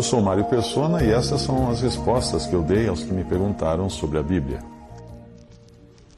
Eu sou Mário Persona e essas são as respostas que eu dei aos que me perguntaram sobre a Bíblia.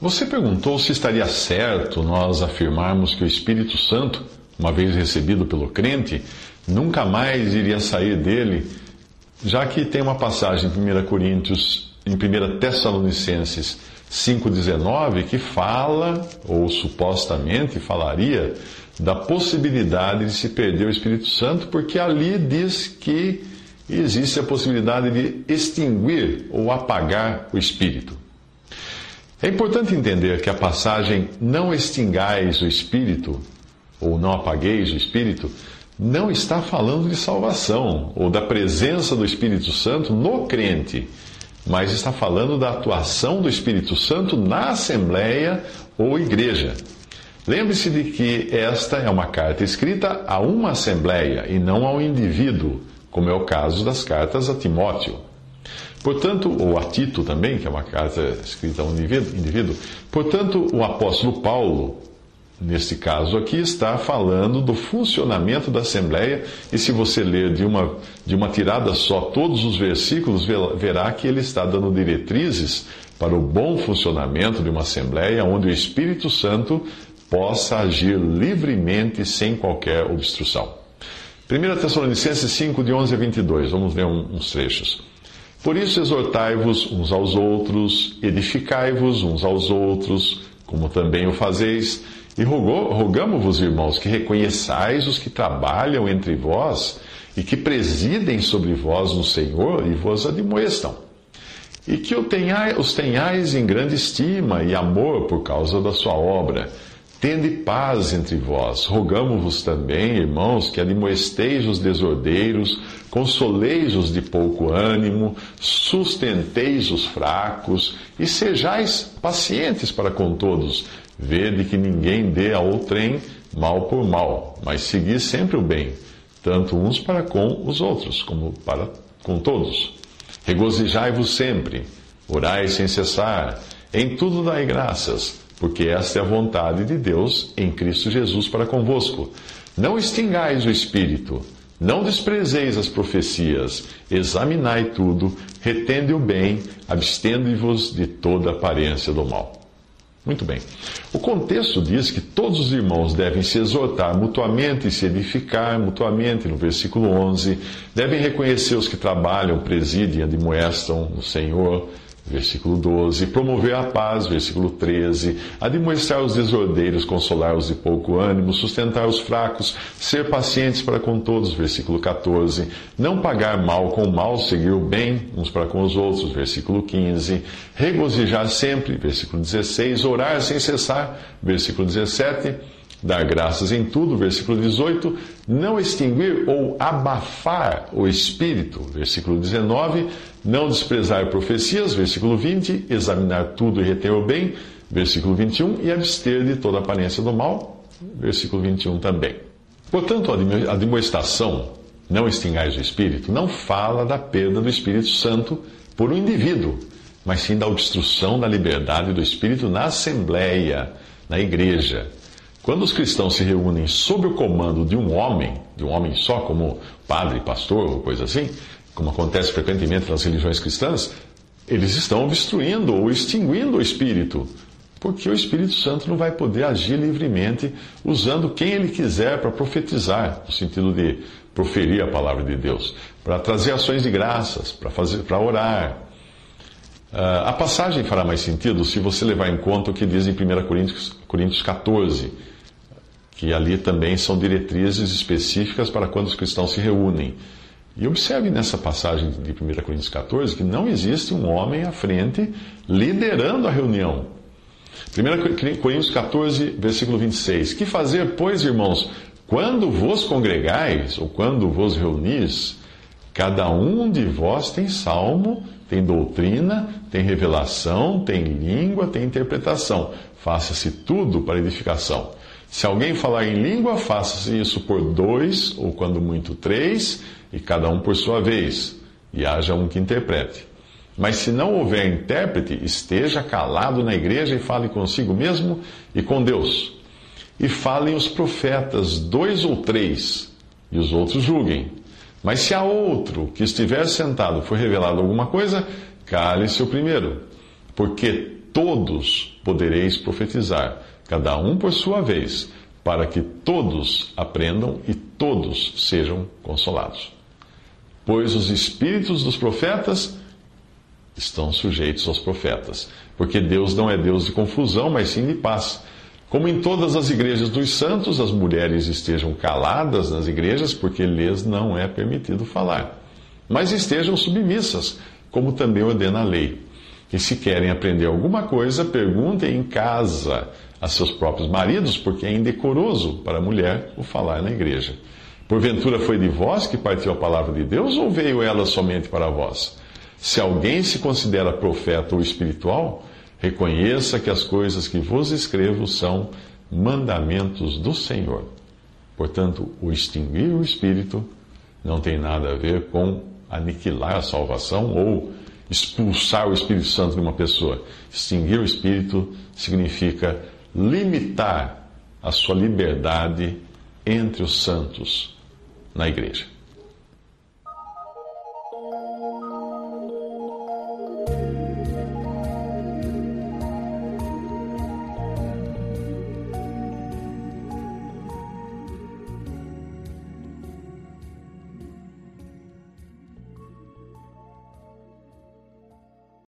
Você perguntou se estaria certo nós afirmarmos que o Espírito Santo, uma vez recebido pelo crente, nunca mais iria sair dele, já que tem uma passagem em 1 Coríntios, em 1 Tessalonicenses 5,19 que fala, ou supostamente falaria, da possibilidade de se perder o Espírito Santo, porque ali diz que existe a possibilidade de extinguir ou apagar o Espírito. É importante entender que a passagem não extingais o Espírito, ou não apagueis o Espírito, não está falando de salvação ou da presença do Espírito Santo no crente, mas está falando da atuação do Espírito Santo na Assembleia ou Igreja. Lembre-se de que esta é uma carta escrita a uma Assembleia e não a um indivíduo como é o caso das cartas a Timóteo. Portanto, ou a Tito também, que é uma carta escrita a um indivíduo, portanto, o apóstolo Paulo, neste caso aqui, está falando do funcionamento da Assembleia, e se você ler de uma, de uma tirada só todos os versículos, verá que ele está dando diretrizes para o bom funcionamento de uma Assembleia, onde o Espírito Santo possa agir livremente sem qualquer obstrução. 1 Tessalonicenses 5, de 11 a 22, vamos ver uns trechos. Por isso exortai-vos uns aos outros, edificai-vos uns aos outros, como também o fazeis, e rogamo-vos, irmãos, que reconheçais os que trabalham entre vós e que presidem sobre vós no Senhor e vos admoestam. E que os tenhais em grande estima e amor por causa da sua obra Tende paz entre vós. Rogamo-vos também, irmãos, que admoesteis os desordeiros, consoleis os de pouco ânimo, sustenteis os fracos e sejais pacientes para com todos. Vede que ninguém dê a outrem mal por mal, mas segui sempre o bem, tanto uns para com os outros, como para com todos. Regozijai-vos sempre, orai sem cessar, em tudo dai graças porque esta é a vontade de Deus em Cristo Jesus para convosco. Não extingais o espírito, não desprezeis as profecias, examinai tudo, retende o bem, abstende-vos de toda aparência do mal. Muito bem. O contexto diz que todos os irmãos devem se exortar mutuamente e se edificar mutuamente, no versículo 11. Devem reconhecer os que trabalham, presidem, admoestam o Senhor versículo 12, promover a paz, versículo 13, admoestar os desordeiros, consolar os de pouco ânimo, sustentar os fracos, ser pacientes para com todos, versículo 14, não pagar mal com mal, seguir o bem uns para com os outros, versículo 15, regozijar sempre, versículo 16, orar sem cessar, versículo 17, dar graças em tudo, versículo 18, não extinguir ou abafar o espírito, versículo 19, não desprezar profecias, versículo 20, examinar tudo e reter o bem, versículo 21, e abster de toda aparência do mal, versículo 21 também. Portanto, a admoestação, não extingais o espírito, não fala da perda do Espírito Santo por um indivíduo, mas sim da obstrução da liberdade do Espírito na Assembleia, na igreja. Quando os cristãos se reúnem sob o comando de um homem, de um homem só, como padre, pastor ou coisa assim, como acontece frequentemente nas religiões cristãs, eles estão obstruindo ou extinguindo o Espírito, porque o Espírito Santo não vai poder agir livremente usando quem ele quiser para profetizar, no sentido de proferir a palavra de Deus, para trazer ações de graças, para fazer, para orar. Uh, a passagem fará mais sentido se você levar em conta o que diz em 1 Coríntios, Coríntios 14, que ali também são diretrizes específicas para quando os cristãos se reúnem. E observe nessa passagem de 1 Coríntios 14 que não existe um homem à frente liderando a reunião. 1 Coríntios 14, versículo 26. Que fazer, pois, irmãos, quando vos congregais, ou quando vos reunis, cada um de vós tem salmo, tem doutrina, tem revelação, tem língua, tem interpretação. Faça-se tudo para edificação. Se alguém falar em língua, faça-se isso por dois, ou quando muito três, e cada um por sua vez, e haja um que interprete. Mas se não houver intérprete, esteja calado na igreja e fale consigo mesmo e com Deus. E falem os profetas, dois ou três, e os outros julguem. Mas se a outro que estiver sentado for revelado alguma coisa, cale-se o primeiro, porque todos podereis profetizar, cada um por sua vez, para que todos aprendam e todos sejam consolados. Pois os espíritos dos profetas estão sujeitos aos profetas. Porque Deus não é Deus de confusão, mas sim de paz. Como em todas as igrejas dos santos, as mulheres estejam caladas nas igrejas, porque lhes não é permitido falar. Mas estejam submissas, como também ordena a lei. E se querem aprender alguma coisa, perguntem em casa a seus próprios maridos, porque é indecoroso para a mulher o falar na igreja. Porventura foi de vós que partiu a palavra de Deus, ou veio ela somente para vós? Se alguém se considera profeta ou espiritual, reconheça que as coisas que vos escrevo são mandamentos do Senhor. Portanto, o extinguir o espírito não tem nada a ver com aniquilar a salvação ou expulsar o Espírito Santo de uma pessoa. Extinguir o espírito significa limitar a sua liberdade entre os santos na igreja.